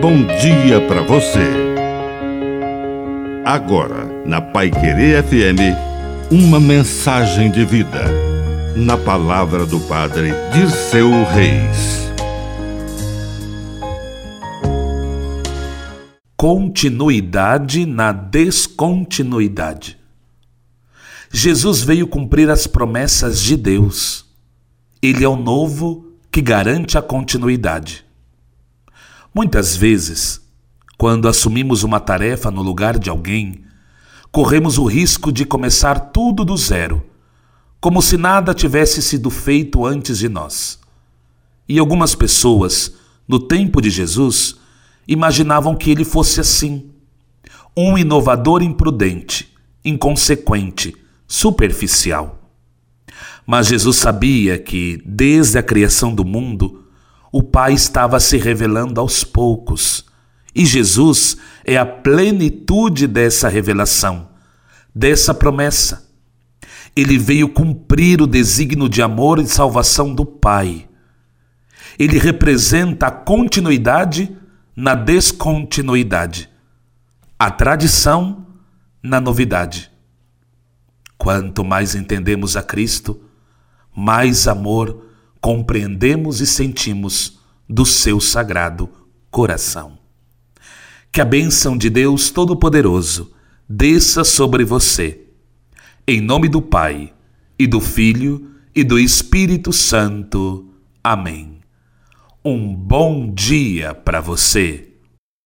bom dia para você. Agora, na Pai Querer FM, uma mensagem de vida. Na palavra do Padre Dirceu Reis. Continuidade na descontinuidade. Jesus veio cumprir as promessas de Deus. Ele é o novo que garante a continuidade. Muitas vezes, quando assumimos uma tarefa no lugar de alguém, corremos o risco de começar tudo do zero, como se nada tivesse sido feito antes de nós. E algumas pessoas, no tempo de Jesus, imaginavam que ele fosse assim, um inovador imprudente, inconsequente, superficial. Mas Jesus sabia que, desde a criação do mundo, o Pai estava se revelando aos poucos. E Jesus é a plenitude dessa revelação, dessa promessa. Ele veio cumprir o desígnio de amor e salvação do Pai. Ele representa a continuidade na descontinuidade, a tradição na novidade. Quanto mais entendemos a Cristo, mais amor compreendemos e sentimos do seu sagrado coração. Que a bênção de Deus Todo-Poderoso desça sobre você. Em nome do Pai, e do Filho, e do Espírito Santo. Amém. Um bom dia para você.